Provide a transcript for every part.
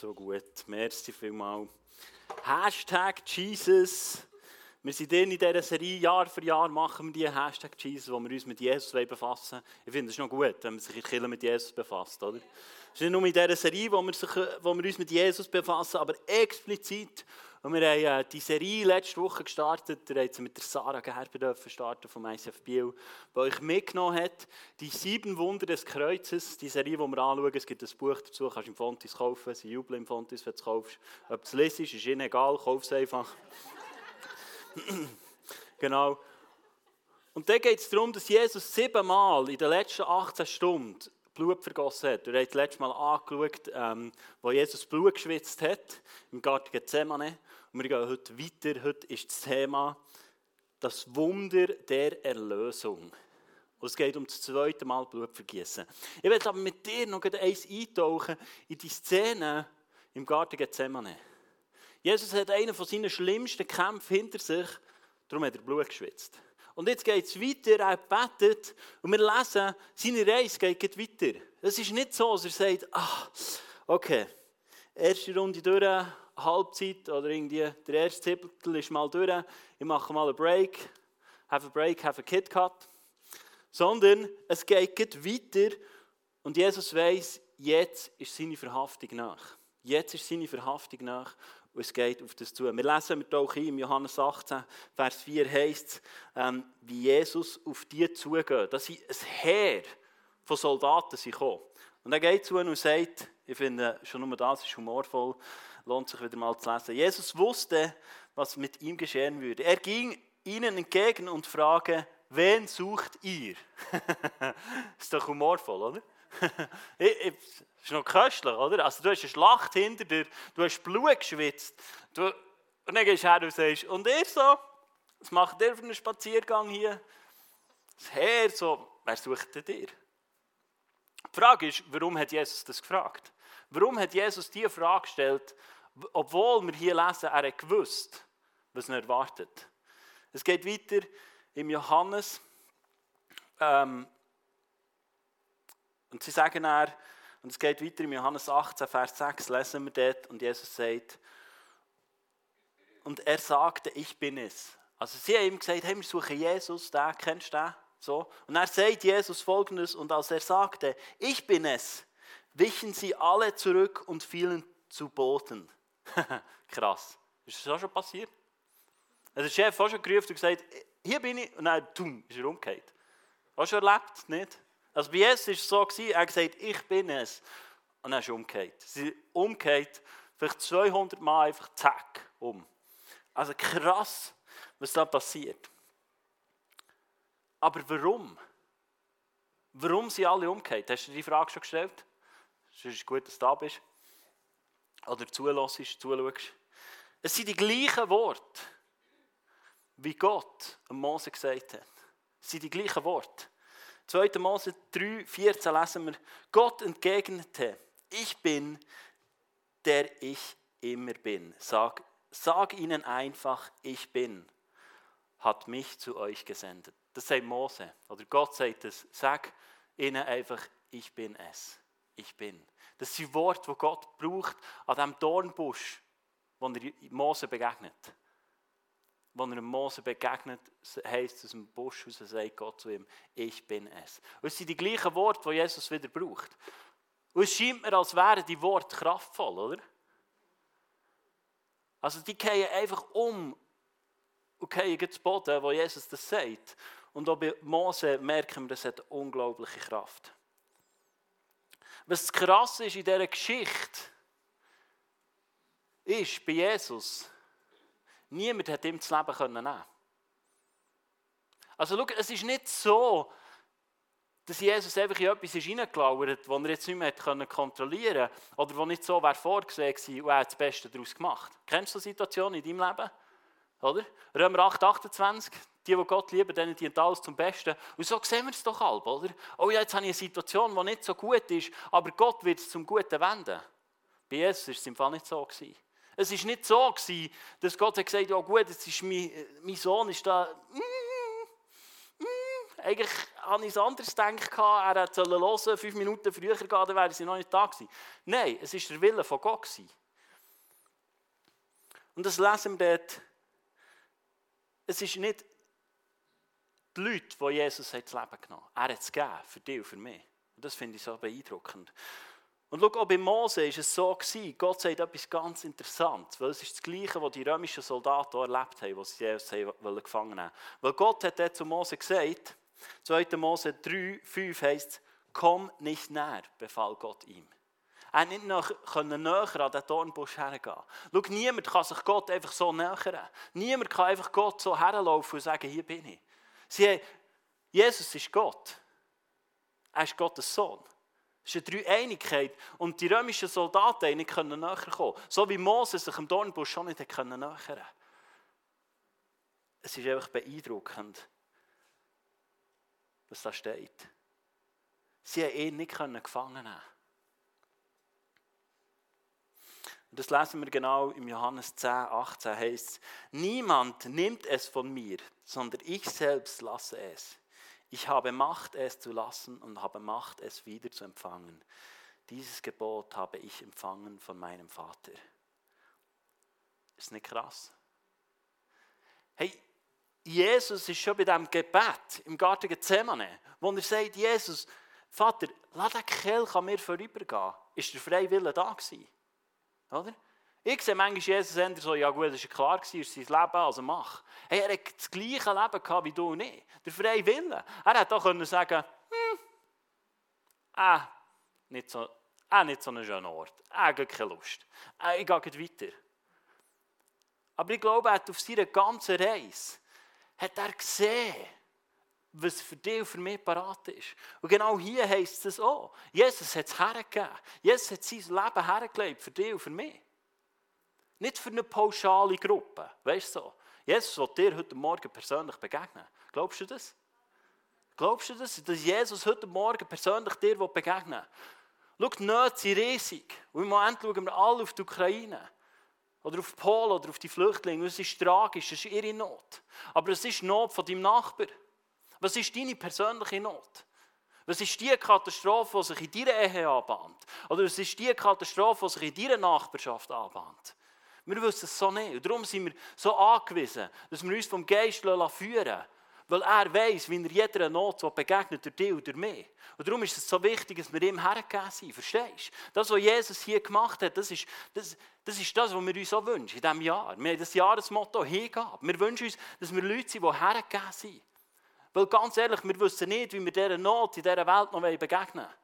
So gut, merci vielmals. Hashtag Jesus. Wir sind in dieser Serie, Jahr für Jahr machen wir die Hashtag Jesus, wo wir uns mit Jesus befassen Ich finde es noch gut, wenn man sich in Kirche mit Jesus befasst, oder? Es ist nicht nur in dieser Serie, wo wir, sich, wo wir uns mit Jesus befassen, aber explizit und wir haben äh, die Serie letzte Woche gestartet, da haben mit der Sarah Gerber starten vom ICF Biel, die euch mitgenommen hat, die sieben Wunder des Kreuzes, die Serie, die wir anschauen, es gibt ein Buch dazu, kannst du im Fontis kaufen, sie jubeln im Fontis, wenn du es kaufst. Ob es lesest, ist ihnen egal, kauf es einfach. genau. Und dann geht es darum, dass Jesus siebenmal in den letzten 18 Stunden Blut vergossen hat. Wir haben das letzte Mal angeschaut, ähm, wo Jesus Blut geschwitzt hat, im Garten Gethsemane. Und wir gehen heute weiter. Heute ist das Thema das Wunder der Erlösung. Und es geht um das zweite Mal Blutvergießen. Ich werde aber mit dir noch eins eintauchen in die Szene im Garten Gethsemane. Jesus hat einen von seinen schlimmsten Kämpfen hinter sich, darum hat er Blut geschwitzt. Und jetzt geht es weiter, er betet und wir lesen, seine Reise geht weiter. Es ist nicht so, dass er sagt, ah, okay, erste Runde durch, Halbzeit oder irgendwie der erste Zipfel ist mal durch, ich mache mal einen Break, have a break, have a Kit Cut. Sondern es geht weiter und Jesus weiß, jetzt ist seine Verhaftung nach. Jetzt ist seine Verhaftung nach und es geht auf das zu. Wir lesen mit auch im Johannes 18, Vers 4 heißt es, wie Jesus auf die zugeht. Dass sie ein Heer von Soldaten sind gekommen. Und er geht zu ihnen und sagt, ich finde schon nur das ist humorvoll, lohnt sich wieder mal zu lesen. Jesus wusste, was mit ihm geschehen würde. Er ging ihnen entgegen und fragte, wen sucht ihr? ist doch humorvoll, oder? ist noch köstlich, oder? Also du hast eine Schlacht hinter dir, du hast Blut geschwitzt. Du, und dann gehst du her und sagst, und ihr so? Was macht ihr für einen Spaziergang hier? Das Herr so, wer sucht denn dir? Die Frage ist, warum hat Jesus das gefragt? Warum hat Jesus diese Frage gestellt, obwohl wir hier lesen, er hat gewusst, was er erwartet. Es geht weiter im Johannes. Ähm, und sie sagen er, und es geht weiter im Johannes 18, Vers 6, lesen wir dort, und Jesus sagt, und er sagte, ich bin es. Also sie haben ihm gesagt, hey, wir suchen Jesus, den, kennst du den? So. Und er sagt Jesus folgendes, und als er sagte, ich bin es, wichen sie alle zurück und fielen zu Boden. Krass. Ist das auch schon passiert? Also der Chef hat schon gerufen und gesagt, hier bin ich, und dann, tum, ist er umgekehrt. Du schon erlebt? Nicht? Also bei Jesus war es so, gewesen, er hat gesagt, ich bin es. Und dann ist er umgekehrt. Sie sind umgekehrt, vielleicht 200 Mal einfach zack, um. Also krass, was da passiert. Aber warum? Warum sind alle umgekehrt? Hast du dir die Frage schon gestellt? Es ist gut, dass du da bist oder zulässt, zuschaust. Es sind die gleichen Worte, wie Gott Mose gesagt hat. Es sind die gleichen Worte. 2. Mose 3, 14 lesen wir, Gott entgegnete, ich bin, der ich immer bin. Sag, sag ihnen einfach, ich bin, hat mich zu euch gesendet. Das sagt Mose. Oder Gott sagt es. Sag ihnen einfach, ich bin es. Ich bin. Das sind Worte, die Gott braucht an diesem Dornbusch, wo er Mose begegnet. Wo er Mose begegnet, heisst es aus dem Busch heraus, sagt Gott zu ihm, ich bin es. Und es sind die gleichen Worte, die Jesus wieder braucht. Und es scheint mir, als wären die Worte kraftvoll, oder? Also die gehen einfach um und gehen zu Boden, wo Jesus das sagt. Und auch bei Mose merken wir, das hat unglaubliche Kraft. Was krass ist in dieser Geschichte, ist bei Jesus, niemand hat ihm das Leben nehmen. Also schau, es ist nicht so, dass Jesus einfach in etwas hineingelauert hat, das er jetzt nicht mehr kontrollieren konnte oder wo nicht so wäre vorgesehen war und er hat das Beste daraus gemacht. Kennst du so Situationen in deinem Leben? Oder? Römer 8, 28, die, die Gott lieben, denen dient alles zum Besten. Und so sehen wir es doch halb, oder? Oh ja, jetzt habe ich eine Situation, die nicht so gut ist, aber Gott wird es zum Guten wenden. Bei Jesus war es im Fall nicht so. Gewesen. Es war nicht so, gewesen, dass Gott hat gesagt hat, ja gut, jetzt ist mein, mein Sohn ist da, mm, mm, eigentlich habe ich es anders gedacht, er hätte hören fünf Minuten früher gehen, dann wäre sie noch nicht da gewesen. Nein, es war der Wille von Gott. Gewesen. Und das lesen wir dort. Es ist nicht die Leute, die Jesus das Leben genommen haben. Er hat es gegeben, für dich und für mich. Und das finde ich so beeindruckend. Und schau, auch bei Mose war es so, gewesen, Gott sagt etwas ganz Interessantes, weil es ist das Gleiche, was die römischen Soldaten erlebt haben, als sie Jesus gefangen haben Weil Gott hat dort zu Mose gesagt, 2. Mose 3, 5 heisst, komm nicht näher, befahl Gott ihm. Er nicht noch näher an den Dornbusch hergehen. Schau, niemand kann sich Gott einfach so nähern. Niemand kann einfach Gott so herlaufen und sagen, hier bin ich. Sie haben, Jesus ist Gott. Er ist Gottes Sohn. Es ist eine Dreieinigkeit. Und die römischen Soldaten nicht können näher kommen. So wie Moses sich im Dornbusch schon nicht nähern Es ist einfach beeindruckend, was da steht. Sie haben ihn nicht gefangen nehmen. Und das lesen wir genau im Johannes 10, 18 heißt niemand nimmt es von mir, sondern ich selbst lasse es. Ich habe Macht, es zu lassen und habe Macht, es wieder zu empfangen. Dieses Gebot habe ich empfangen von meinem Vater. Ist nicht krass? Hey, Jesus ist schon bei diesem Gebet im Garten Gethsemane, wo er sagt, Jesus, Vater, lass den Kelch an mir vorübergehen. Ist der freie Wille da gewesen? Oder? Ich sehe manchmal Jesus eher so, ja gut, das war klar, es ist sein Leben, also mach. Hey, er hat das gleiche Leben gehabt wie du und ich. Der freie Wille. Er hätte auch können sagen hm, äh, nicht so, äh, nicht so ein schöner Ort. Habe keine Lust. Äh, ich gehe weiter. Aber ich glaube, er hat auf seiner ganzen Reise hat er gesehen, was für dich und für mich parat ist. Und genau hier heisst es auch. Jesus hat es hergegeben. Jesus hat sein Leben hergelegt für dich und für mich. Nicht für eine pauschale Gruppe. Weißt du so? Jesus will dir heute Morgen persönlich begegnen. Glaubst du das? Glaubst du das, dass Jesus heute Morgen persönlich dir begegnen will? Schau, die Nöte sind riesig. Und im Moment schauen wir alle auf die Ukraine. Oder auf Polen oder auf die Flüchtlinge. Und es ist tragisch, es ist ihre Not. Aber es ist die Not von deinem Nachbar. Was ist deine persönliche Not? Was ist die Katastrophe, die sich in deiner Ehe anbahnt? Oder was ist die Katastrophe, die sich in deiner Nachbarschaft anbahnt? Wir wissen es so nicht. Und darum sind wir so angewiesen, dass wir uns vom Geist führen lassen. Weil er weiß, wie er jeder Not begegnet, durch dich und durch mich. Und darum ist es so wichtig, dass wir ihm hergegeben sind. Verstehst du? Das, was Jesus hier gemacht hat, das ist das, das, ist das was wir uns so wünschen in diesem Jahr. Wir haben das Jahresmotto Hingabe. Wir wünschen uns, dass wir Leute sind, die hergegeben sind. Weil ganz ehrlich, wir wissen nicht, wie wir dieser Not in dieser Welt noch begegnen wollen.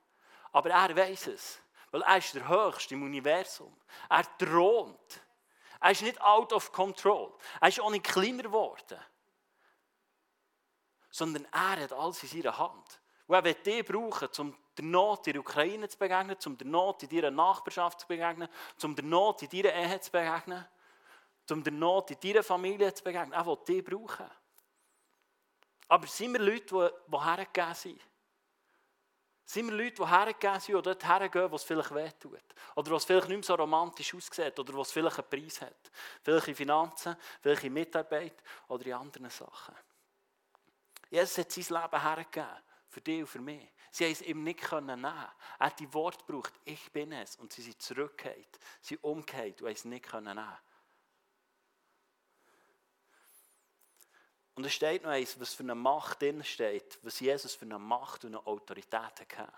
Aber er weiß es. Weil er ist der Höchste im Universum. Er thront. Er ist nicht out of control. Er ist auch nicht kleiner geworden. Sondern er hat alles in seiner Hand. Und er wird dich brauchen, um der Not in der Ukraine zu begegnen, um der Not in deiner Nachbarschaft zu begegnen, um der Not in deiner Ehe zu begegnen, um der Not in deiner Familie zu begegnen. Er will dich brauchen. Aber sind wir Leute, die, die hergegeben sind? Sind wir Leute, die hergegeben sind und dort hergehen, wo es vielleicht wehtut? Oder was vielleicht nicht mehr so romantisch aussieht? Oder was vielleicht einen Preis hat? Vielleicht in Finanzen, vielleicht in Mitarbeit oder in anderen Sachen. Jesus hat sein Leben hergegeben. Für dich und für mich. Sie haben es ihm nicht nehmen Er hat die Wort gebraucht, ich bin es. Und sie sind zurückgekehrt. Sie umgekehrt und haben es nicht nehmen Und es steht noch eins, was für eine Macht drin steht, was Jesus für eine Macht und eine Autorität hatte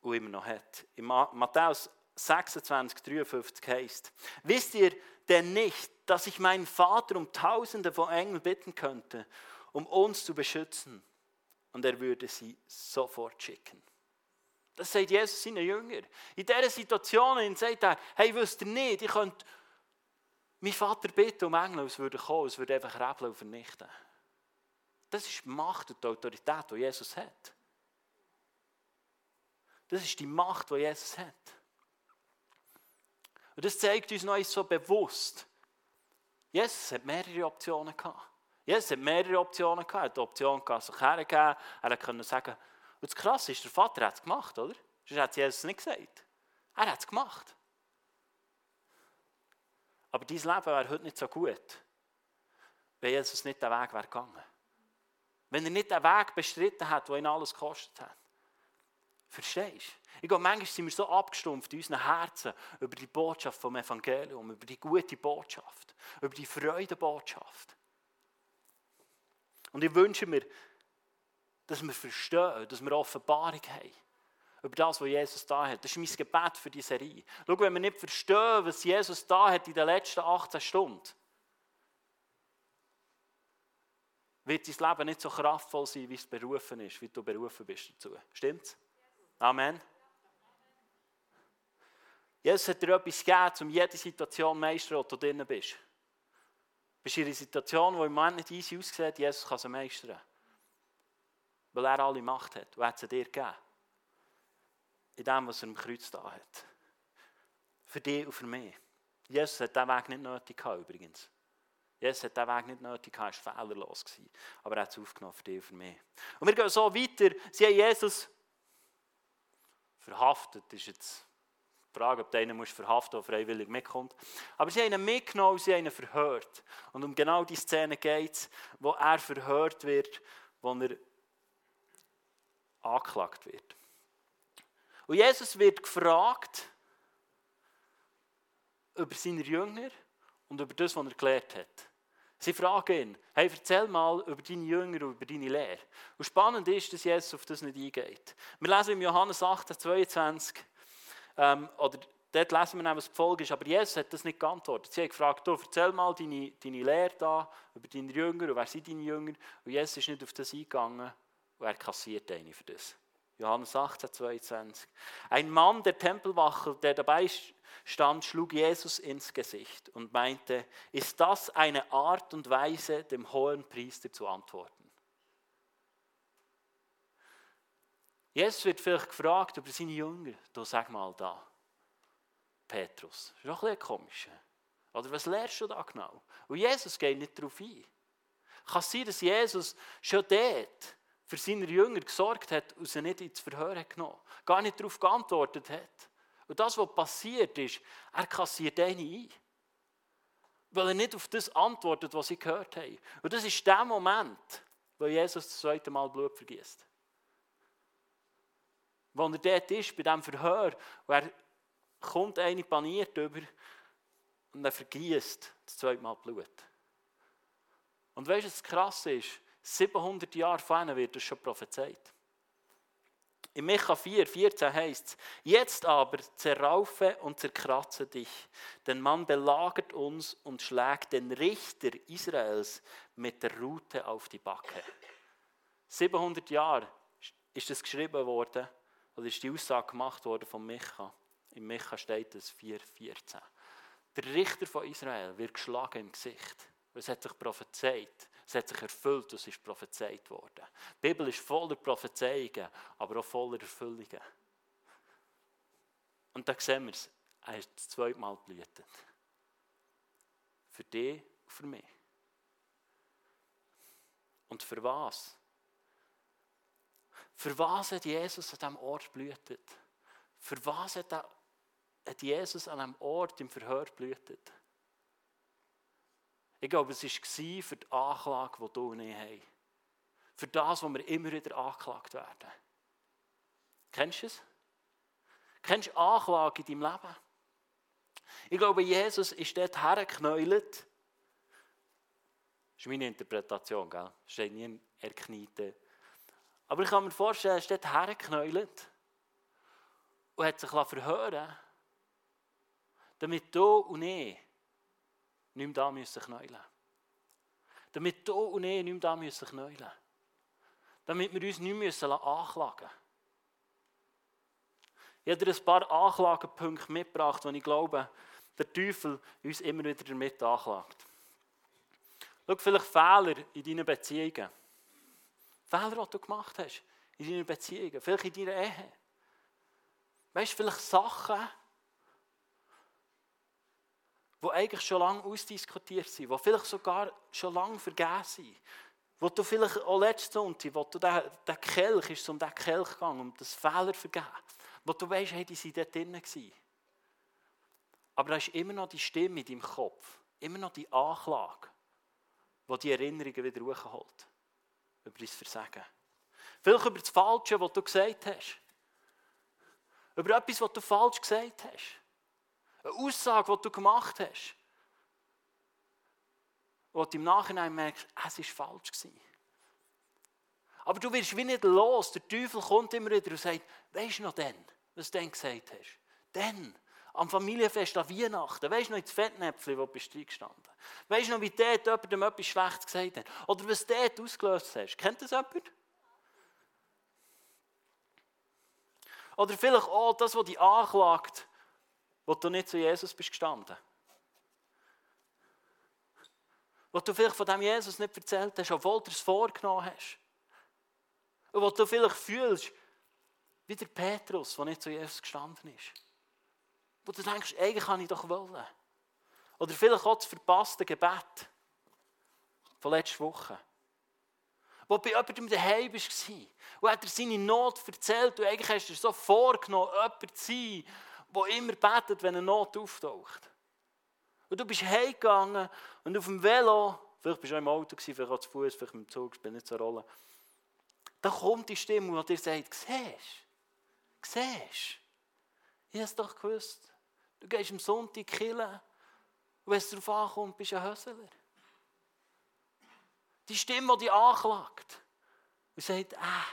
und immer noch hat. In Matthäus 26, 53 heißt: Wisst ihr denn nicht, dass ich meinen Vater um Tausende von Engeln bitten könnte, um uns zu beschützen? Und er würde sie sofort schicken. Das sagt Jesus seinen Jüngern. In dieser Situation sagt er: Hey, wisst ihr nicht, ich könnte mein Vater bittet um Engel, es würde kommen, es würde einfach rebeln vernichten. Das ist die Macht und die Autorität, die Jesus hat. Das ist die Macht, die Jesus hat. Und das zeigt uns noch so bewusst. Jesus hat mehrere Optionen gehabt. Jesus hat mehrere Optionen gehabt. Er hat die Option gehabt, sich hergeben. Er konnte sagen, und das Krasse ist, der Vater hat es gemacht, oder? Sonst hat Jesus nicht gesagt. Er hat es gemacht. Aber dein Leben wäre heute nicht so gut, wenn Jesus nicht den Weg wäre gegangen. Wenn er nicht den Weg bestritten hat, der ihn alles gekostet hat. Verstehst du? Ich glaube, manchmal sind wir so abgestumpft in unseren Herzen über die Botschaft vom Evangelium, über die gute Botschaft, über die Freudebotschaft. Und ich wünsche mir, dass wir verstehen, dass wir Offenbarung haben über das, was Jesus da hat. Das ist mein Gebet für die Serie. Schau, wenn wir nicht verstehen, was Jesus da hat in den letzten 18 Stunden, wird dein Leben nicht so kraftvoll sein, wie es berufen ist, wie du berufen bist dazu. Stimmt's? Amen. Jesus hat dir etwas gegeben, um jede Situation zu meistern, wo du drin bist. Bist du in einer Situation, die im Moment nicht easy aussieht, Jesus kann sie meistern. Weil er alle Macht hat. Und er hat sie dir gegeben. In dem, was er im Kreuz da hat. Für dich und für mich. Jesus hat diesen Weg nicht nötig gehabt, übrigens. Jesus hat diesen Weg nicht nötig gehabt, er war fehlerlos. Aber er hat es aufgenommen für dich und für mich. Und wir gehen so weiter. Sie haben Jesus verhaftet. Das ist jetzt die Frage, ob der einen verhaften oder freiwillig mitkommt. Aber sie haben ihn mitgenommen, sie haben ihn verhört. Und um genau die Szene geht es, wo er verhört wird, wo er angeklagt wird. Und Jesus wird gefragt über seine Jünger und über das, was er gelehrt hat. Sie fragen ihn, hey, erzähl mal über deine Jünger und über deine Lehre. Und spannend ist, dass Jesus auf das nicht eingeht. Wir lesen im Johannes 18, 22, ähm, oder dort lesen wir, was die Folge ist, aber Jesus hat das nicht geantwortet. Sie haben gefragt, du, erzähl mal deine, deine Lehre da, über deine Jünger und wer sind deine Jünger? Und Jesus ist nicht auf das eingegangen und er kassiert eine für das. Johannes 18, 22. Ein Mann der Tempelwache, der dabei stand, schlug Jesus ins Gesicht und meinte, ist das eine Art und Weise, dem hohen Priester zu antworten? Jesus wird vielleicht gefragt über seine Jünger. Du sag mal da, Petrus. Ist auch ein bisschen komisch. Oder was lernst du da genau? Und Jesus geht nicht darauf ein. Kann es sein, dass Jesus schon dort für seine Jünger gesorgt hat und sie nicht ins Verhör hat genommen Gar nicht darauf geantwortet hat. Und das, was passiert ist, er kassiert eine ein. Weil er nicht auf das antwortet, was sie gehört haben. Und das ist der Moment, wo Jesus das zweite Mal Blut vergisst. Wo er dort ist, bei diesem Verhör, wo er kommt eine paniert über und er vergießt das zweite Mal Blut. Und weißt du, was krass ist? 700 Jahre vorher wird das schon prophezeit. In Micha 4, 14 heißt es, jetzt aber zerraufe und zerkratze dich, denn man belagert uns und schlägt den Richter Israels mit der Rute auf die Backe. 700 Jahre ist das geschrieben worden, oder ist die Aussage gemacht worden von Micha. In Micha steht es 4, 14. Der Richter von Israel wird geschlagen im Gesicht. Es hat sich prophezeit. Es hat sich erfüllt, was ist prophezeit worden. Die Bibel ist voller Prophezeiungen, aber auch voller Erfüllungen. Und da sehen wir es. Er ist das zweite Mal blühtet. Für dich und für mich. Und für was? Für was hat Jesus an diesem Ort blühtet? Für was hat, Jesus an diesem Ort im Verhör blühtet? Ich glaube, es war für die Anklage, die du und ich haben. Für das, wo wir immer wieder angeklagt werden. Kennst du es? Kennst du Anklage in deinem Leben? Ich glaube, Jesus ist dort hergeknäult. Das ist meine Interpretation, gell? Steht nie er kniete. Aber ich kann mir vorstellen, er ist dort hergeknäult und hat sich verhören damit du und ich mehr da müssen knäulen. Damit du und nicht mehr da müssen knäulen. Damit wir uns nicht müssen anklagen Ich habe dir ein paar Anklagepunkte mitgebracht, die ich glaube, der Teufel uns immer wieder damit anklagt. Schau, vielleicht Fehler in deinen Beziehungen. Fehler, die du gemacht hast in deinen Beziehungen, vielleicht in deiner Ehe. Weißt du, vielleicht Sachen, die eigentlich schon lange ausdiskutiert sind, die vielleicht sogar schon lange vergessen sind. Wo du vielleicht auch letzte Sonntag, wo du den, Kelch, ist um den Kelch gegangen, um das Fehler vergeben, wo du weißt, hey, die sind dort drinnen gewesen. Aber da ist immer noch die Stimme in deinem Kopf, immer noch die Anklage, die die Erinnerungen wieder hochholt. über dein Versagen. Vielleicht über das Falsche, was du gesagt hast. Über etwas, was du falsch gesagt hast. Eine Aussage, die du gemacht hast. Wo du im Nachhinein merkst, es war falsch. Aber du wirst wie nicht los. Der Teufel kommt immer wieder und sagt, weisst du noch denn, was du dann gesagt hast? Dann, am Familienfest, an Weihnachten, weisst du noch ins Fettnäpfchen, wo du bist gestanden Weisst du noch, wie dort jemandem etwas Schlechtes gesagt hat? Oder was du dort ausgelöst hast? Kennt das jemand? Oder vielleicht auch das, was dich anklagt, wo du nicht zu Jesus bist gestanden. Wo du vielleicht von dem Jesus nicht erzählt hast, obwohl du es vorgenommen hast. Und wo du vielleicht fühlst, wie der Petrus, der nicht zu Jesus gestanden ist. Wo du denkst, eigentlich kann ich doch wollen. Oder vielleicht auch das verpasste Gebet von letzter Woche. Wo bei jemandem daheim warst, wo hat er seine Not erzählt und eigentlich hast du dir so vorgenommen, jemand zu sein, der immer betet, wenn eine Not auftaucht. Und du bist heimgegangen und auf dem Velo, vielleicht bist du auch im Auto, vielleicht auch zu Fuß, vielleicht im Zug, spielt nicht so eine Rolle. Da kommt die Stimme, die dir sagt, siehst siehst ich habe es doch gewusst. Du gehst am Sonntag killen und wenn es darauf ankommt, bist du ein Hösler. Die Stimme, die dich anklagt und sagt, ah,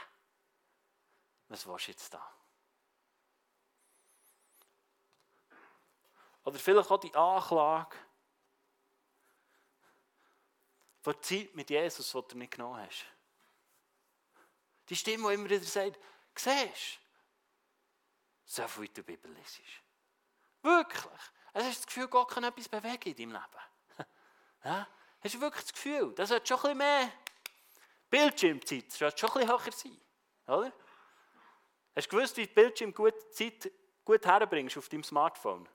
was willst du jetzt da? Oder vielleicht auch die Anklage von der Zeit mit Jesus, die du nicht genommen hast. Die Stimme, die immer wieder sagt, siehst du, so viel in der Bibel ist. Wirklich. Also hast du das Gefühl, Gott kann etwas bewegen in deinem Leben. Ja? Hast du wirklich das Gefühl, das sollte schon ein bisschen mehr Bildschirmzeit, das sollte schon ein bisschen höher sein. Oder? Hast du gewusst, wie du Bildschirm gut, Zeit gut herbringst auf deinem Smartphone?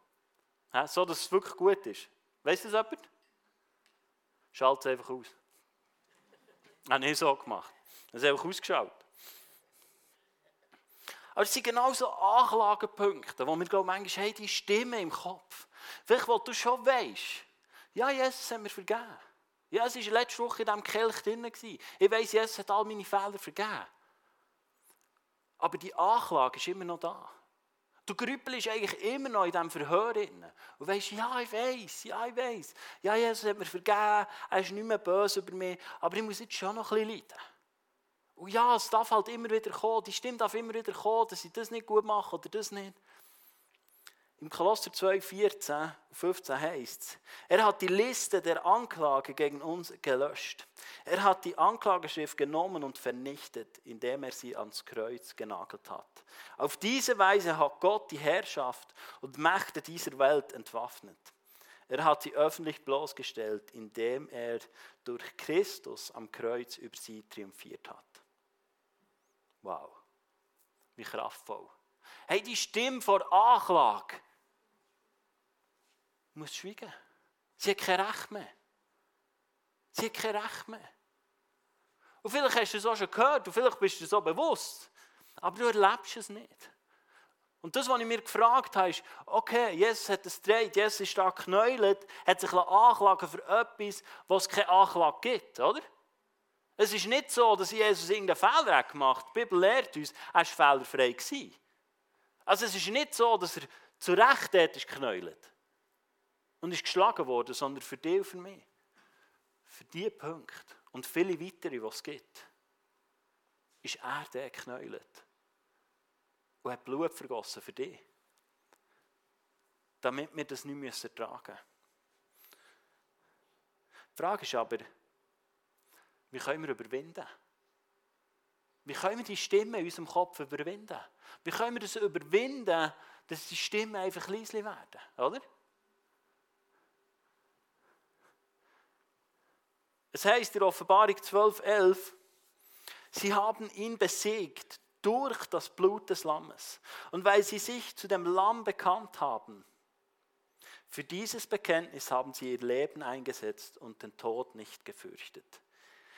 So, dass es wirklich gut ist. Weißt du das jemand? Schalt es einfach aus. Habe ich so gemacht. Das ist einfach ausgeschaut. Aber es sind genau so Anklagepunkte, wo wir glauben, manchmal haben die Stimme im Kopf. Vielleicht, wo du schon weißt, ja, Jesus hat mir vergeben. Ja, es war letzte Woche in diesem Kelch drin. Ich weiss, Jesus hat all meine Fehler vergeben. Aber die Anklage ist immer noch da. Du grübelst eigentlich immer noch in diesem Verhör. Und weißt, ja, ich weiß, ja, ich weiß. Ja, Jesus hat mir vergeben, er ist nicht mehr böse über mich, aber ich muss jetzt schon noch ein bisschen leiden. Und ja, es darf halt immer wieder kommen, die Stimme darf immer wieder kommen, dass ich das nicht gut mache oder das nicht. Im Kolosser 2, 14 und 15 heißt es, er hat die Liste der Anklage gegen uns gelöscht. Er hat die Anklageschrift genommen und vernichtet, indem er sie ans Kreuz genagelt hat. Auf diese Weise hat Gott die Herrschaft und Mächte dieser Welt entwaffnet. Er hat sie öffentlich bloßgestellt, indem er durch Christus am Kreuz über sie triumphiert hat. Wow, wie kraftvoll. Hey, die Stimme vor Anklage muss schweigen. Sie hat kein Recht mehr. Sie hat kein Recht mehr. Und vielleicht hast du es auch schon gehört und vielleicht bist du so bewusst, aber du erlebst es nicht. Und das, was ich mir gefragt habe, ist, okay, Jesus hat es gedreht, Jesus ist da geknäult, hat sich anklagen für etwas, was es keine Anklage gibt, oder? Es ist nicht so, dass Jesus irgendeinen Fehler hat gemacht hat. Die Bibel lehrt uns, er war fehlerfrei. Gewesen. Also es ist nicht so, dass er zu Recht dort ist geknäult und ist geschlagen worden, sondern für dich und für mich. Für diese Punkte und viele weitere, die es gibt, ist er der geknäult und hat Blut vergossen für dich. Damit wir das nicht müssen ertragen müssen. Die Frage ist aber, wie können wir überwinden? Wie können wir die Stimme in unserem Kopf überwinden? Wie können wir das überwinden, dass die Stimmen einfach leise werden? Oder? Es heißt in Offenbarung 12,11, sie haben ihn besiegt durch das Blut des Lammes. Und weil sie sich zu dem Lamm bekannt haben, für dieses Bekenntnis haben sie ihr Leben eingesetzt und den Tod nicht gefürchtet.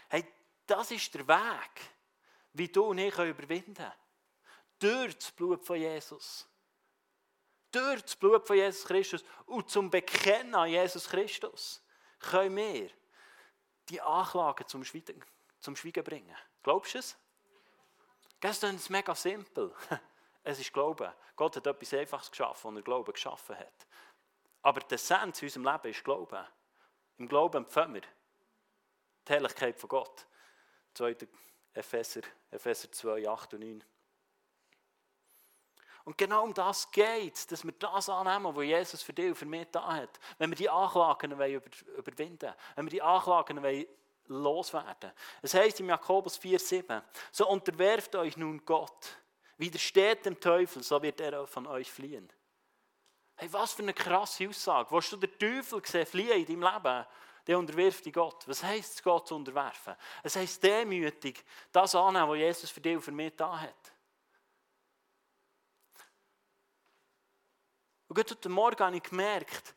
Hey, das ist der Weg, wie du und ich überwinden können. Durch das Blut von Jesus. Durch das Blut von Jesus Christus und zum Bekennen an Jesus Christus können wir die Anklagen zum Schweigen, zum Schweigen bringen. Glaubst du es? Das ist mega simpel. Es ist Glauben. Gott hat etwas Einfaches geschaffen, und er Glauben geschaffen hat. Aber die Essenz in unserem Leben ist Glauben. Im Glauben empfangen wir die Herrlichkeit von Gott. 2. Epheser, Epheser 2, 8 und 9. Und genau um das geht es, dass wir das annehmen, was Jesus für dich und für mich da hat. Wenn wir die Anklagen überwinden wollen, wenn wir die Anklagen loswerden Es heißt im Jakobus 4,7: So unterwerft euch nun Gott, widersteht dem Teufel, so wird er von euch fliehen. Hey, was für eine krasse Aussage. Willst du den Teufel sehen, fliehen in deinem Leben? Der unterwirft dich Gott. Was heisst es, Gott zu unterwerfen? Es heisst demütig, das annehmen, was Jesus für dich und für mich da hat. Und heute Morgen habe ich gemerkt,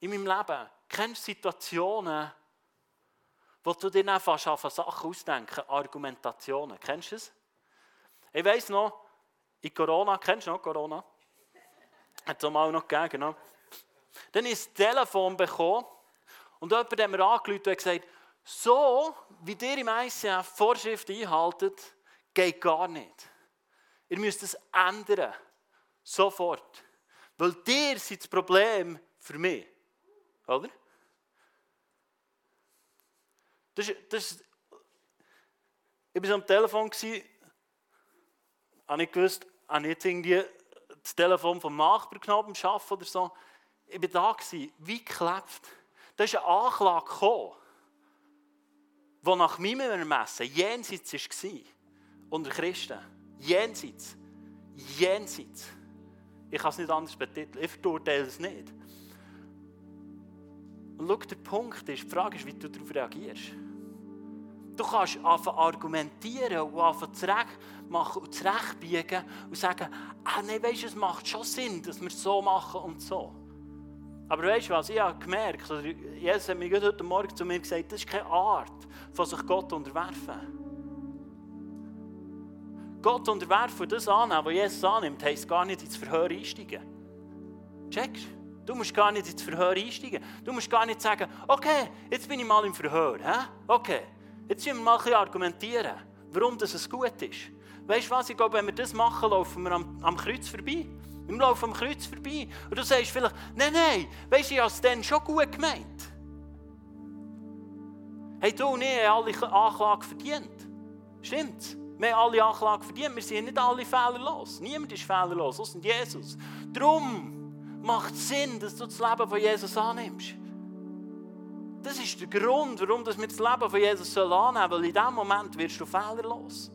in meinem Leben, kennst du Situationen, wo du dir dann fast an Sachen ausdenken, Argumentationen. Kennst du es? Ich weiss noch, in Corona, kennst du noch Corona? Hat es mal noch gegeben, genau. Dann ist das Telefon bekommen und jemand hat mir angerufen und gesagt, so wie ihr im ICF Vorschriften einhaltet, geht gar nicht. Ihr müsst es ändern. Sofort. Weil dir seid das Problem für mich. Oder? Das, das, ich war am Telefon, habe ich gewusst, habe ich jetzt irgendwie das Telefon vom Nachbar genommen, beim Arbeiten oder so. Ich war da, wie geklebt. Da ist eine Anklage gekommen, die nach meinem Ermessen jenseits war. Unter Christen. Jenseits. Jenseits. Ich kann es nicht anders betiteln. Ich verurteile es nicht. Und schau, der Punkt ist, die Frage ist, wie du darauf reagierst. Du kannst anfangen argumentieren und anfangen zurecht machen und zurechtbiegen und sagen, ah nein, weißt, es macht schon Sinn, dass wir es so machen und so. Aber weißt du was, ich habe gemerkt, Jesus hat mir heute Morgen zu mir gesagt, das ist keine Art, von sich Gott unterwerfen. Gott unterwerfen und das annehmen, was Jesus annimmt, heisst gar nicht ins Verhör einsteigen. Checkst du? musst gar nicht ins Verhör einsteigen. Du musst gar nicht sagen, okay, jetzt bin ich mal im Verhör. He? Okay, jetzt müssen wir mal ein bisschen argumentieren, warum das gut ist. Weißt du was? Ich glaube, wenn wir das machen, laufen wir am, am Kreuz vorbei. Wir laufen am Kreuz vorbei. Und du sagst vielleicht, nein, nein, weißt du, ich habe es dann schon gut gemeint. Hey, du und ich haben alle Anklagen verdient. Stimmt's? Wir haben alle Anklagen verdient. Wir sind nicht alle fehlerlos. Niemand ist fehlerlos, außer Jesus. Darum macht es Sinn, dass du das Leben von Jesus annimmst. Das ist der Grund, warum wir das Leben von Jesus annehmen sollen, weil in diesem Moment wirst du fehlerlos.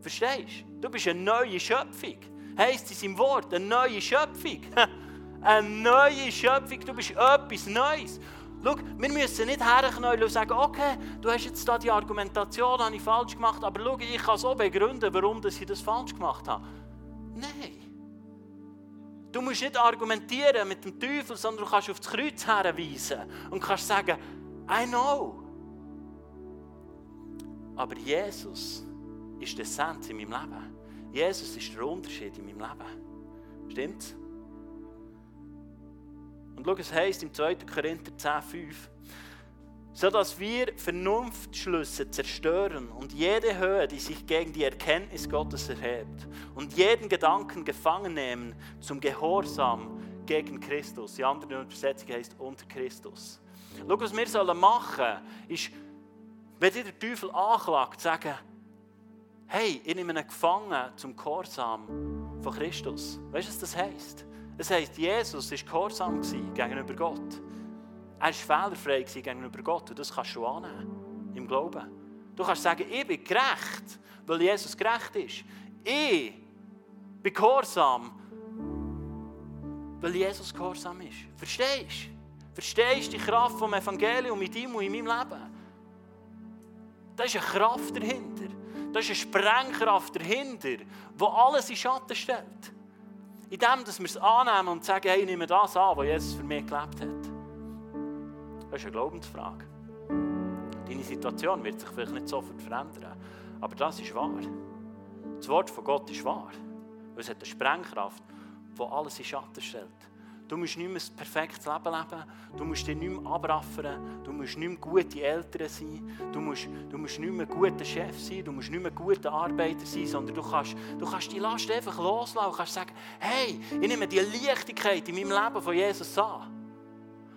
Verstehst du? Du bist eine neue Schöpfung. Heißt in seinem Wort, eine neue Schöpfung. eine neue Schöpfung, du bist etwas Neues. Schau, wir müssen nicht herknäulen und sagen, okay, du hast jetzt da die Argumentation habe ich falsch gemacht, aber schau, ich kann so begründen, warum ich das falsch gemacht habe. Nein. Du musst nicht argumentieren mit dem Teufel, sondern du kannst auf das Kreuz herweisen und kannst sagen, I know. Aber Jesus ist der Essenz in meinem Leben. Jesus ist der Unterschied in meinem Leben. Stimmt's? Und schau, es heisst im 2. Korinther 10,5, so dass wir Vernunftschlüsse zerstören und jede Höhe, die sich gegen die Erkenntnis Gottes erhebt und jeden Gedanken gefangen nehmen zum Gehorsam gegen Christus. Die andere Übersetzung heißt unter Christus. Schau, was wir machen sollen, ist, wenn dir der Teufel anklagt, sagen, hey, ich nehme einen Gefangenen zum Gehorsam von Christus. Weißt du, was das heisst? Das heisst, Jesus war gehorsam gegenüber Gott. Er war fehlerfrei gegenüber Gott und das kannst du annehmen, im Glauben. Du kannst sagen, ich bin gerecht, weil Jesus gerecht ist. Ich bin gehorsam, weil Jesus gehorsam ist. Verstehst du? Verstehst du die Kraft vom Evangelium in deinem und in meinem Leben? Da ist eine Kraft dahinter. Da ist eine Sprengkraft dahinter, die alles in Schatten stellt. In dem, dass wir es annehmen und sagen, hey, ich nehme das an, was Jesus für mich gelebt hat. Das ist eine Glaubensfrage. Deine Situation wird sich vielleicht nicht sofort verändern, aber das ist wahr. Das Wort von Gott ist wahr. es hat eine Sprengkraft, die alles in Schatten stellt. Du musst nicht mehr ein perfektes Leben leben. Du musst dich nicht mehr abraffern. Du musst nicht mehr gute Eltern sein. Du musst, du musst nicht mehr guter Chef sein. Du musst nicht mehr guter Arbeiter sein, sondern du kannst, du kannst die Last einfach loslassen. Du kannst sagen, hey, ich nehme die Leichtigkeit in meinem Leben von Jesus an.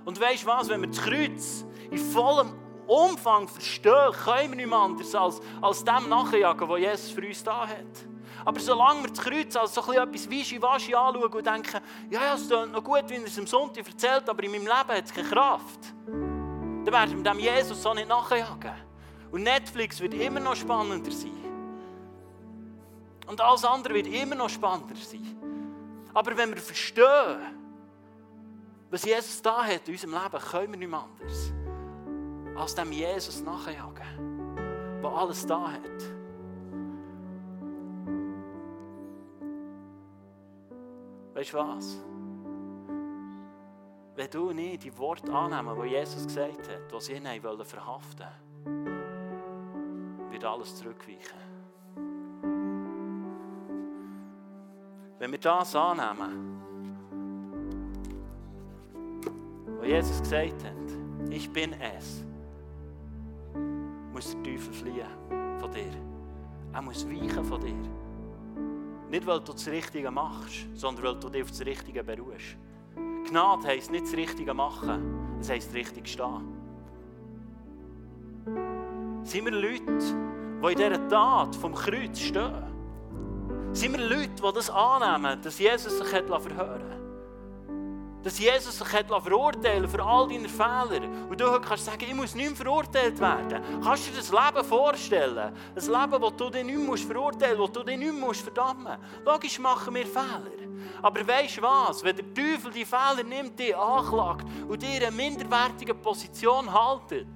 Und weißt du was, wenn wir das Kreuz in vollem Umfang verstehen, können wir nicht mehr anders als, als dem nachjagen, was Jesus für uns da hat. Aber solange wir das Kreuz als so etwas Wischi-Waschi anschauen und denken, ja, ja, es ist noch gut, wie er es am Sonntag erzählt, aber in meinem Leben hat es keine Kraft, dann werden wir dem Jesus so nicht nachjagen. Und Netflix wird immer noch spannender sein. Und alles andere wird immer noch spannender sein. Aber wenn wir verstehen, was Jesus da hat in unserem Leben, können wir nicht anders als dem Jesus nachjagen, der alles da hat. Weißt du was? Wenn du nicht die Worte annehmen, die Jesus gesagt hat, die sie ihn wollen verhaften wird alles zurückweichen. Wenn wir das annehmen, was Jesus gesagt hat, ich bin es, muss der Teufel fliehen von dir. Er muss weichen von dir. Nicht, weil du das Richtige machst, sondern weil du dich auf das Richtige beruhst. Gnade heisst nicht das Richtige machen, es heisst richtig stehen. Sind wir Leute, die in dieser Tat vom Kreuz stehen? Sind wir Leute, die das annehmen, dass Jesus sich verhören hat? Dass Jesus sich hat verurteilen für all deine Fehler. Und du kannst sagen, ich muss nicht verurteilt werden. Kannst du dir das Leben vorstellen? Ein Leben, das du dich nicht mehr verurteilen musst, das du dich nicht mehr verdammen musst. Logisch machen wir Fehler. Aber weißt du was? Wenn der Teufel die Fehler nimmt, die anklagt und dir in eine minderwertige Position haltet,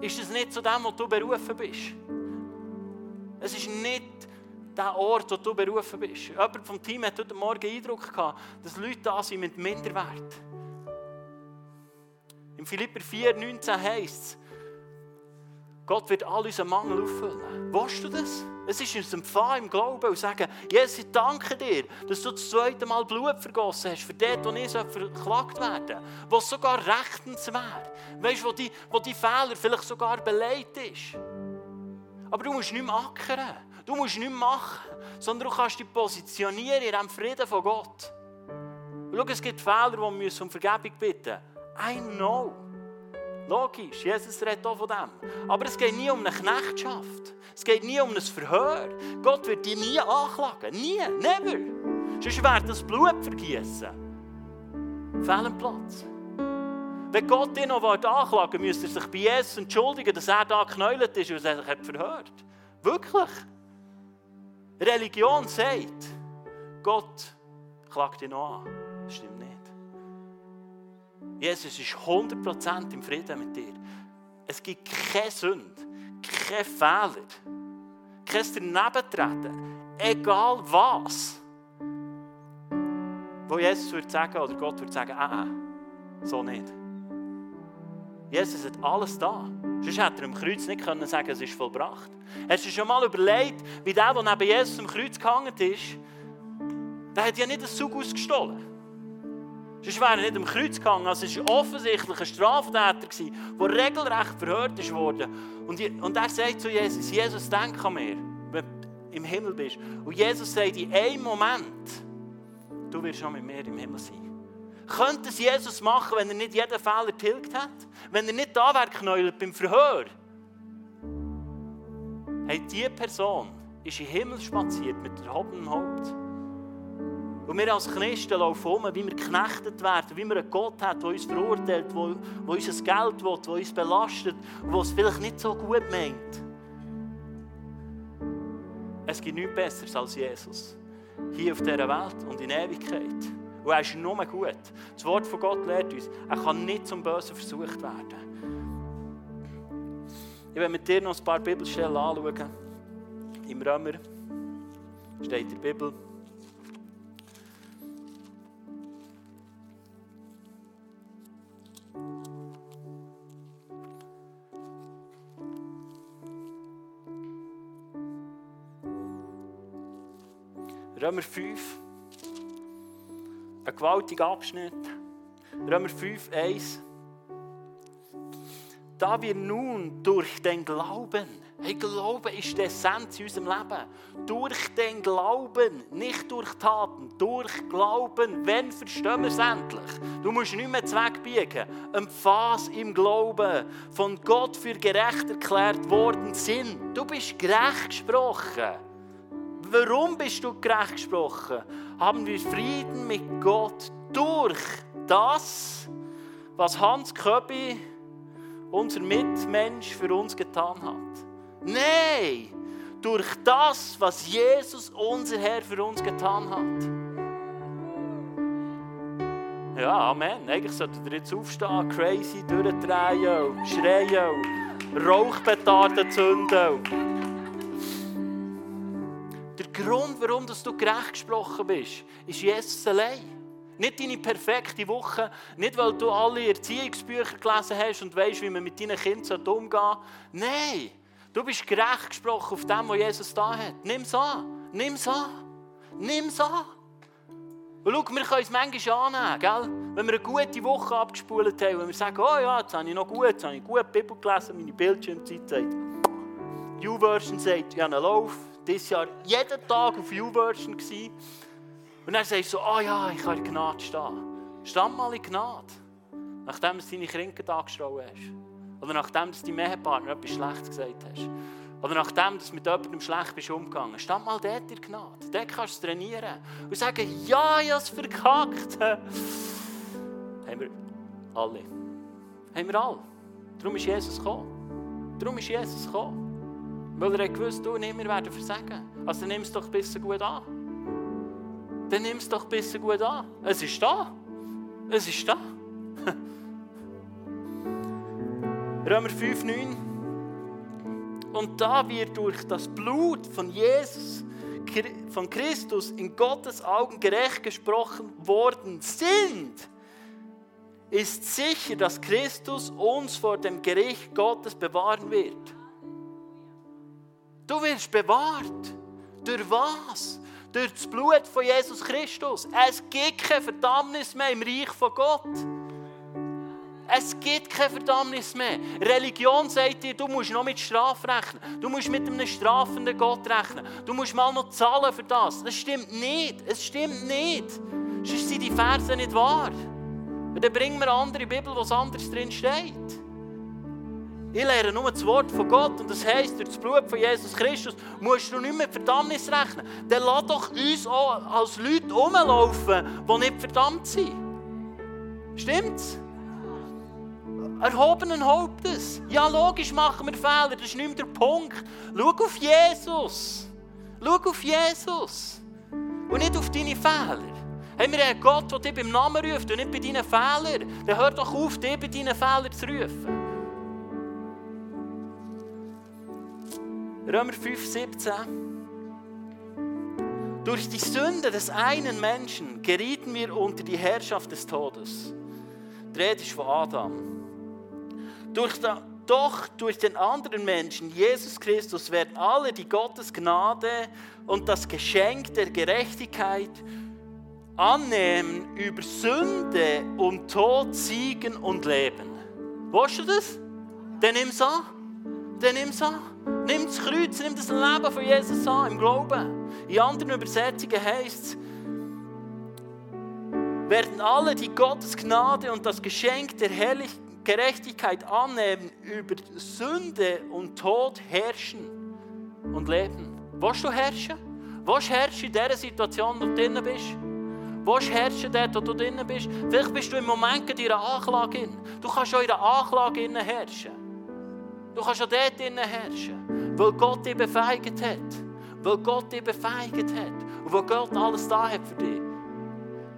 ist es nicht zu dem, wo du berufen bist. Es ist nicht der Ort, wo du berufen bist. Jemand vom Team hat heute Morgen Eindruck gehabt, dass Leute da sind mit Minderwert. Im Philipper 4, 19 heißt es, Gott wird all unseren Mangel auffüllen. Weißt du das? Es ist uns Empfangen im Glauben und sagen, Jesus, ich danke dir, dass du das zweite Mal Blut vergossen hast, für das, wo ich verklagt werden soll, was sogar rechtens wäre. Weißt du, wo die, wo die Fehler vielleicht sogar beleidigt ist. Aber du musst nicht mehr ackern. Du musst nichts machen, sondern du kannst dich positionieren in diesem Frieden von Gott. schau, es gibt Fehler, die wir um Vergebung bitten I know. Logisch, Jesus redet auch von dem. Aber es geht nie um eine Knechtschaft. Es geht nie um ein Verhör. Gott wird dich nie anklagen. Nie, never. Sonst wäre das Blut vergießen. Fehl am Platz. Wenn Gott dich noch anklagen müsste er sich bei Jesus entschuldigen, dass er da geknäult ist und er sich verhört. Wirklich. Religion sagt, Gott klagt dich noch an. Das stimmt nicht. Jesus ist 100% im Frieden mit dir. Es gibt keine Sünde, keine Fehler, kein Danebentreten, egal was. Wo Jesus würde sagen, oder Gott würde sagen, ah, so nicht. Jesus hat alles da. Sonst hätte er am Kreuz nicht können sagen es ist vollbracht. Hast du schon mal überlegt, wie der, der neben Jesus am Kreuz gehangen ist, der hat ja nicht einen Zug ausgestohlen. Sonst wäre er nicht am Kreuz gehangen. Also es war offensichtlich ein Straftäter, der regelrecht verhört wurde. Und, und er sagt zu Jesus, Jesus, denk an mir, wenn du im Himmel bist. Und Jesus sagt in einem Moment, du wirst schon mit mir im Himmel sein. Könnte es Jesus machen, wenn er nicht jeden Fehler tilgt hat? Wenn er nicht da wäre geknäult beim Verhör? Hey, diese Person ist den Himmel spaziert mit erhobenem Haupt. Und wir als Christen laufen um, wie wir geknechtet werden, wie wir einen Gott haben, der uns verurteilt, der, der unser Geld will, der uns belastet und der es vielleicht nicht so gut meint. Es gibt nichts Besseres als Jesus. Hier auf dieser Welt und in Ewigkeit. Und er ist nur gut. Das Wort von Gott lehrt uns, er kann nicht zum Bösen versucht werden. Ich will mit dir noch ein paar Bibelstellen anschauen. Im Römer steht in der Bibel. Römer 5. ein gewaltiger Abschnitt. Römer 5, 1. Da wir nun durch den Glauben, hey, Glauben ist die Essenz in unserem Leben, durch den Glauben, nicht durch Taten, durch Glauben, wenn verstehen wir es endlich. Du musst nicht mehr zweckbiegen. Empfass im Glauben, von Gott für gerecht erklärt worden sind. Du bist gerecht gesprochen. Warum bist du gerecht gesprochen? Haben wir Frieden mit Gott durch das, was Hans Köbi unser Mitmensch für uns getan hat. Nein, durch das, was Jesus, unser Herr, für uns getan hat. Ja, Amen. Eigentlich solltet ihr jetzt aufstehen, crazy durchdrehen, schreien, Rauchpetarden zünden. Der Grund, warum du gerecht gesprochen bist, ist Jesus allein. Nicht deine perfekte Woche, nicht weil du alle Erziehungsbücher gelesen hast und weißt, wie man mit deinen Kindern umgehen soll. Nein, du bist gerecht gesprochen auf dem, was Jesus da hat. Nimm es an, nimm es an, nimm es an. Und schau, wir können es manchmal annehmen, gell? wenn wir eine gute Woche abgespult haben, wenn wir sagen, oh ja, jetzt habe ich noch gut, jetzt habe ich gut Bibel gelesen, meine Bildschirmzeit sagt, U-Version sagt, ich habe einen Lauf, dieses Jahr jeden Tag auf U-Version gewesen. Und sagst du so, oh ja, ich kann in Gnade stehen. Stand mal in Gnade. Nachdem du deine Krinken angeschraubt hast. Oder nachdem du deinem Ehepartner etwas Schlechtes gesagt hast. Oder nachdem du mit jemandem schlecht bist umgegangen. Stand mal dort in Gnade. Dort kannst du trainieren. Und sagen, ja, ich habe es verkackt. haben wir alle. Haben wir alle. Darum ist Jesus gekommen. Darum ist Jesus gekommen. Weil er gewusst, du und ich, wir werden versagen. Also nimm es doch ein bisschen gut an dann nimm es doch ein bisschen gut an. Es ist da. Es ist da. Römer 5, 9. Und da wir durch das Blut von Jesus, von Christus in Gottes Augen gerecht gesprochen worden sind, ist sicher, dass Christus uns vor dem Gericht Gottes bewahren wird. Du wirst bewahrt. Durch was? durch das Blut von Jesus Christus. Es gibt keine Verdammnis mehr im Reich von Gott. Es gibt keine Verdammnis mehr. Religion sagt dir, du musst noch mit Strafe rechnen. Du musst mit einem strafenden Gott rechnen. Du musst mal noch zahlen für das. Das stimmt nicht. Es stimmt nicht. Sonst sind die Verse nicht wahr. Dann bringen wir andere Bibel, wo es anders drin steht. Ich lehre nur das Wort von Gott und das heisst, durch das Blut von Jesus Christus musst du nicht mehr Verdammnis rechnen. Dann lass doch uns auch als Leute rumlaufen, die nicht verdammt sind. Stimmt's? Erhobenen Hauptes. Ja, logisch machen wir Fehler, das ist nicht mehr der Punkt. Schau auf Jesus. Schau auf Jesus. Und nicht auf deine Fehler. Haben wir einen Gott, der dich beim Namen ruft und nicht bei deinen Fehlern? Dann hör doch auf, dich bei deinen Fehlern zu rufen. Römer 5, 17. Durch die Sünde des einen Menschen gerieten wir unter die Herrschaft des Todes. Rede ist von Adam. Durch da, doch durch den anderen Menschen, Jesus Christus, werden alle, die Gottes Gnade und das Geschenk der Gerechtigkeit annehmen, über Sünde und Tod siegen und leben. Weißt du das? Dann nimm es an. Dann nimm es an. Nimm das Kreuz, nimm das Leben von Jesus an, im Glauben. In anderen Übersetzungen heißt es, werden alle, die Gottes Gnade und das Geschenk der Herrlich Gerechtigkeit annehmen, über Sünde und Tod herrschen und leben. Willst du herrschen? Willst du herrschen in dieser Situation, wo du drin bist? Willst du herrschen dort, wo du drin bist? Vielleicht bist du im Moment in einer Anklage. Du kannst auch in einer Anklage herrschen. Du kannst auch dort herrschen, weil Gott dich befeigt hat. Weil Gott dich befeigt hat. Und weil Gott alles da hat für dich.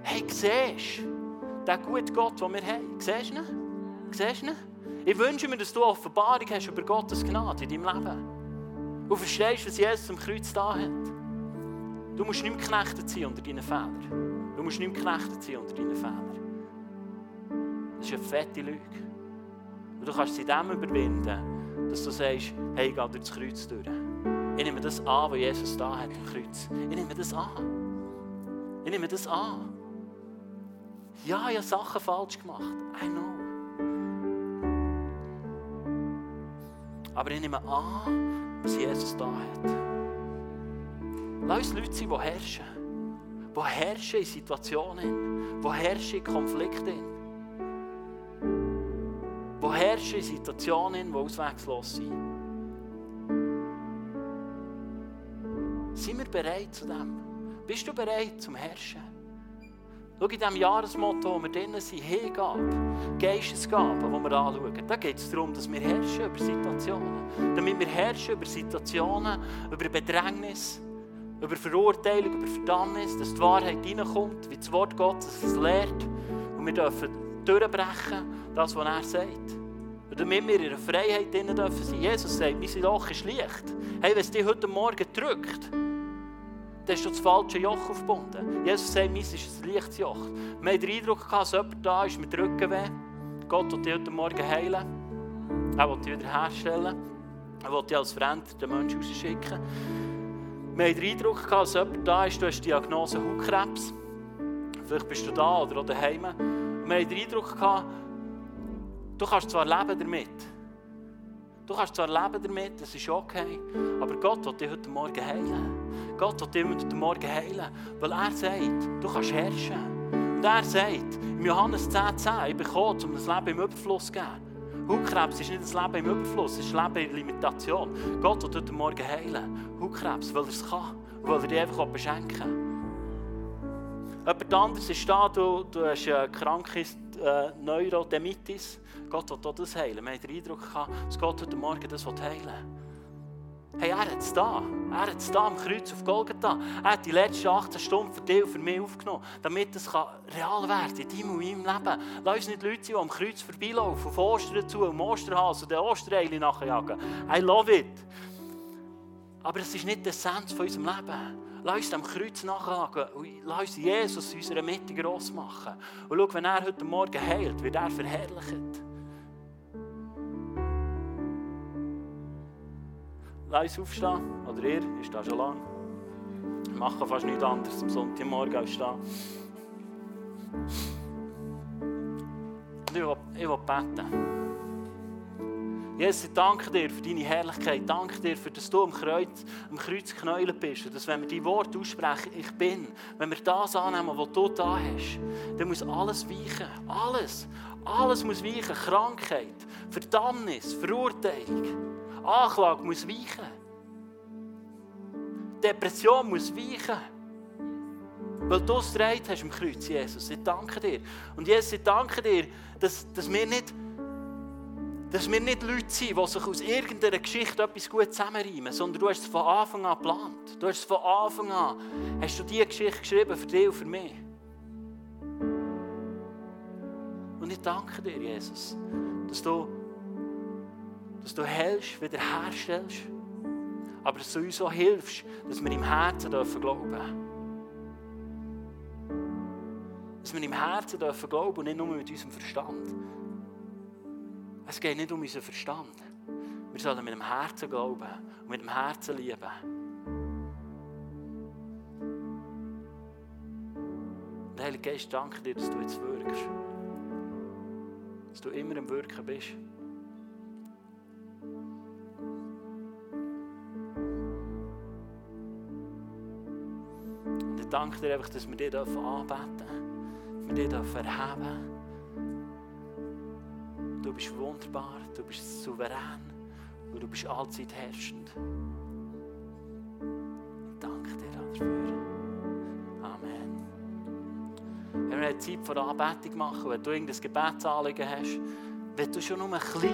Hey, siehst du den guten Gott, den wir haben? Siehst du ihn? Siehst du ihn? Ich wünsche mir, dass du Offenbarung hast über Gottes Gnade in deinem Leben. Und verstehst, was Jesus am Kreuz da hat. Du musst nicht mehr geknechtet sein unter deinen Fehlern. Du musst nicht mehr geknechtet sein unter deinen Fehlern. Das ist eine fette Lüge. Und du kannst sie dem überwinden, dass du sagst, hey, gehe durch das Kreuz durch. Ich nehme das an, was Jesus da hat im Kreuz. Ich nehme das an. Ich nehme das an. Ja, ich habe Sachen falsch gemacht. I know. Aber ich nehme an, was Jesus da hat. Lass uns Leute sein, die herrschen. Die herrschen in Situationen, die herrschen in Konflikten. Die herrschen Situationen, die auswegslos sind. Sind wir bereit zu dem? Bist du bereit zum Herrschen? Schau in diesem Jahresmotto, wo wir drinnen sind, Hingabe, Geistesgaben, die wir anschauen, da geht es darum, dass wir herrschen über Situationen. Damit wir herrschen über Situationen, über Bedrängnis, über Verurteilung, über Verdammnis, dass die Wahrheit reinkommt, wie das Wort Gottes es lehrt. Und wir dürfen durchbrechen, das, was er sagt. Und damit wir in der Freiheit drinnen dürfen sein. Jesus sagt, mein Loch ist leicht. Hey, wenn es dich heute Morgen drückt, dann hast du das falsche Joch aufgebunden. Jesus sagt, meins ist ein leichtes Joch. Wir haben den Eindruck dass jemand da ist mit Rückenweh. Gott will dich heute Morgen heilen. Er will dich wiederherstellen. Er will dich als den Menschen rausschicken. Wir haben den Eindruck dass jemand da ist, du hast die Diagnose Hautkrebs. Vielleicht bist du da oder auch daheim. Wir haben den Eindruck gehabt, du kannst zwar leben damit. Du kannst zwar leben damit, das ist okay, aber Gott will dich heute Morgen heilen. Gott will dich heute Morgen heilen, weil er sagt, du kannst herrschen. Und er sagt, im Johannes 10,10, 10, ich bin gekommen, um das Leben im Überfluss zu geben. Hautkrebs ist nicht das Leben im Überfluss, es ist das Leben in Limitation. Gott will heute Morgen heilen. Hautkrebs, weil er es kann weil er dich einfach beschenken kann. Jemand anderes ist da, du, du hast eine krankes äh, Neurodermitis. Gott will das heilen. Wir haben den Eindruck gehabt, dass Gott heute Morgen das heilen will. Hey, er hat es da. Er hat es da am Kreuz auf Golgatha. Er hat die letzten 18 Stunden für dich und für mich aufgenommen, damit es real werden in deinem und meinem Leben. Lass uns nicht Leute sein, die am Kreuz vorbeilaufen, auf Ostern zu, am Osterhase und den Ostereilen nachjagen. I love it. Aber es ist nicht die Essenz von unserem Leben. Lass uns dem Kreuz nachjagen und lass uns Jesus in unserer Mitte gross machen. Und schau, wenn er heute Morgen heilt, wird er verherrlicht. Lass uns aufstehen. Oder ihr, ist da schon lange. Wir machen fast nichts anderes am Sonntagmorgen als stehen. Ich will, ich will beten. Jesus, ich danke dir für deine Herrlichkeit. Danke dir, für dass du am Kreuz, am Kreuz geknäult bist. Und dass, wenn wir die Worte aussprechen, ich bin, wenn wir das annehmen, was du da hast, dann muss alles weichen. Alles. Alles muss weichen. Krankheit, Verdammnis, Verurteilung. Anklage muss weichen. Depression muss weichen. Weil du es hast im Kreuz, Jesus. Ich danke dir. Und Jesus, ich danke dir, dass, dass, wir nicht, dass wir nicht Leute sind, die sich aus irgendeiner Geschichte etwas gut zusammenreimen, sondern du hast es von Anfang an geplant. Du hast es von Anfang an, hast du diese Geschichte geschrieben für dich und für mich. Und ich danke dir, Jesus, dass du dass du hältst, wiederherstellst, aber dass du uns auch hilfst, dass wir im Herzen dürfen glauben Dass wir im Herzen dürfen glauben und nicht nur mit unserem Verstand. Es geht nicht um unseren Verstand. Wir sollen mit dem Herzen glauben und mit dem Herzen lieben. Und Heilige Geist, danke dir, dass du jetzt wirkst. Dass du immer im Wirken bist. ich danke dir einfach, dass wir dich anbeten dürfen, dass wir dich erheben Du bist wunderbar, du bist souverän und du bist allzeit herrschend. Ich danke dir dafür. Amen. Wenn wir eine Zeit vor Anbetung machen, wenn du irgendein Gebetsanliegen hast, wenn du schon nur ein bisschen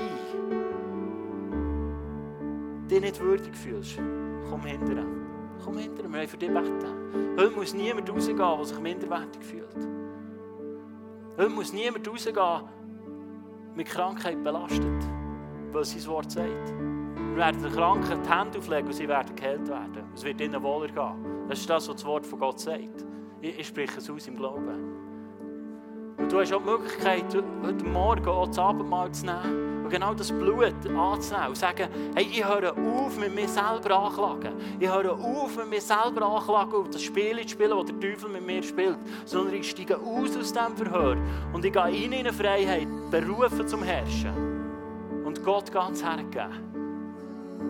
dich nicht würdig fühlst, komm hinterher. Komm hinter mir, wir wollen für dich beten. Heute muss niemand rausgehen, der sich minderwertig fühlt. Heute muss niemand rausgehen, mit Krankheit belastet, weil sein Wort sagt. Wir werden den Kranken die Hände auflegen und sie werden geheilt werden. Es wird ihnen wohler gehen. Das ist das, was das Wort von Gott sagt. Ich, ich spreche es aus im Glauben. Und du hast auch die Möglichkeit, heute Morgen auch das Abendmahl zu nehmen genau das Blut anzunehmen und sagen, hey, ich höre auf, mit mir selber anklagen. Ich höre auf, mit mir selber anklagen und das Spiel zu spielen, das der Teufel mit mir spielt. Sondern ich steige aus aus diesem Verhör und ich gehe in eine Freiheit, berufen zum Herrschen und Gott ganz hergeben.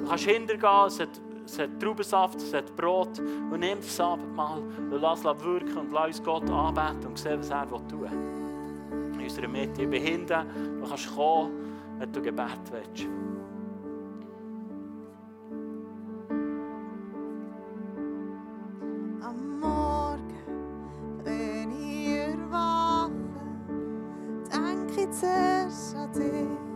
Du kannst hintergehen, es hat es hat Traubensaft, es hat Brot. Und nimm das Abendmahl und lass es wirken und lass uns Gott anbeten und sehen, was er tun will. In unserer Mitte. Ich bin hinten, du kannst kommen, wenn du Gebet willst. Wenn ich erwache, denke ich zuerst an dich.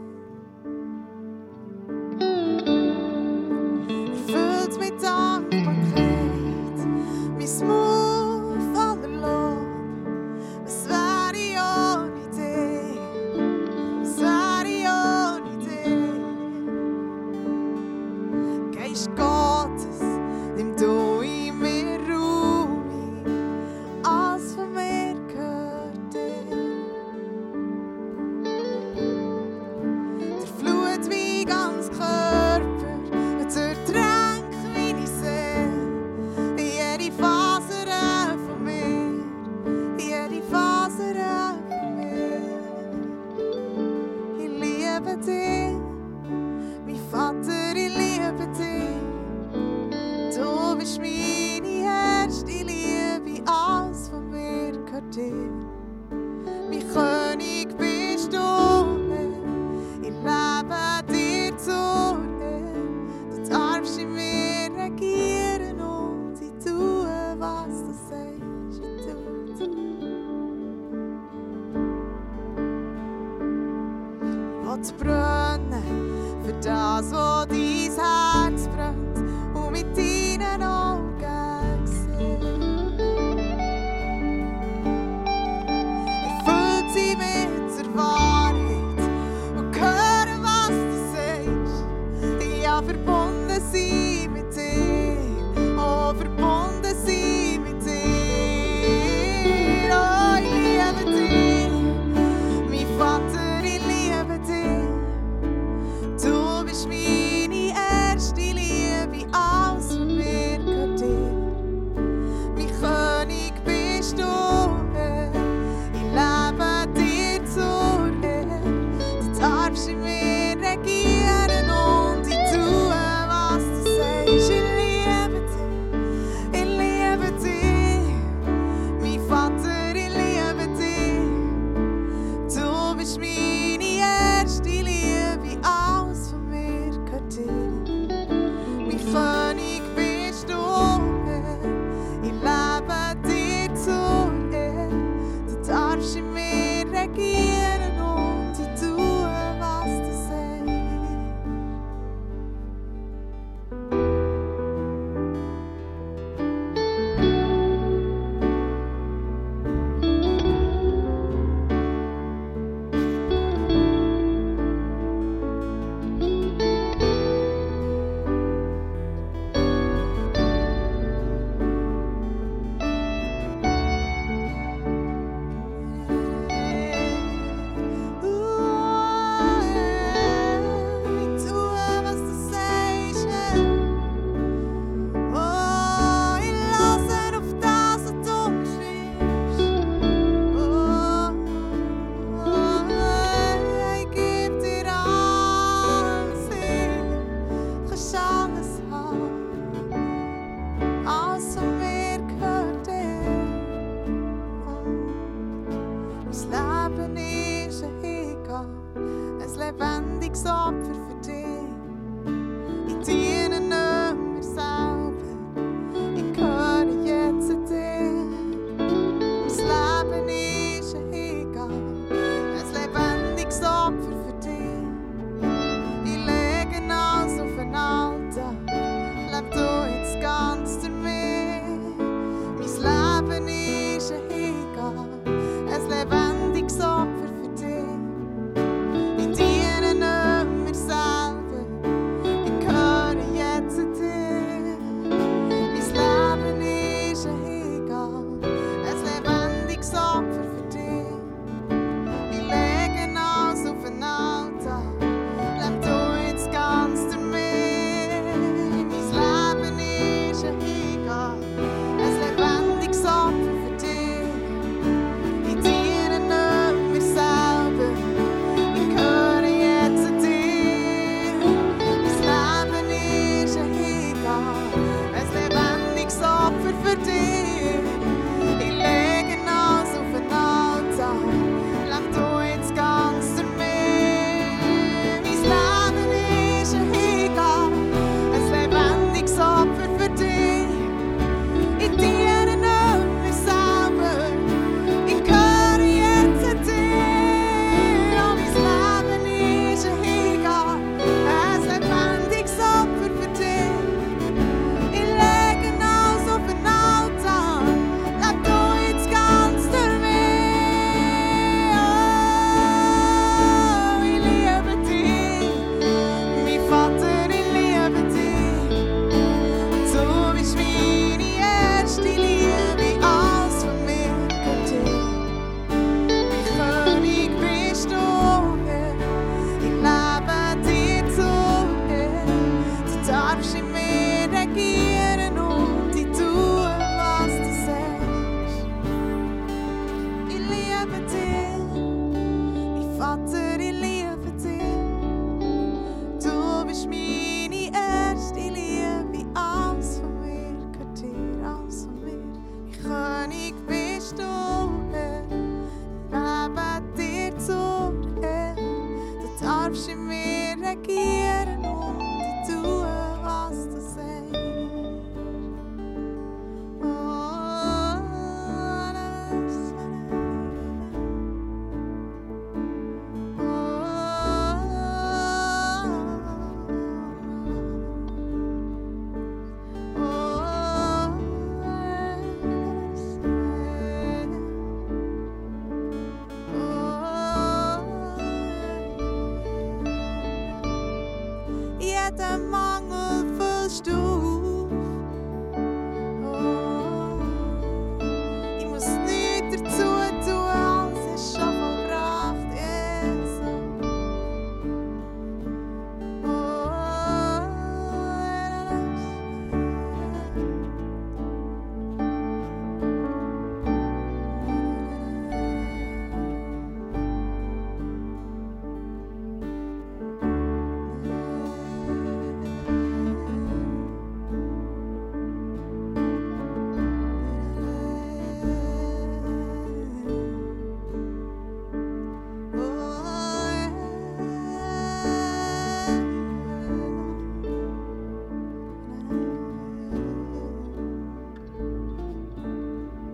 Darfst in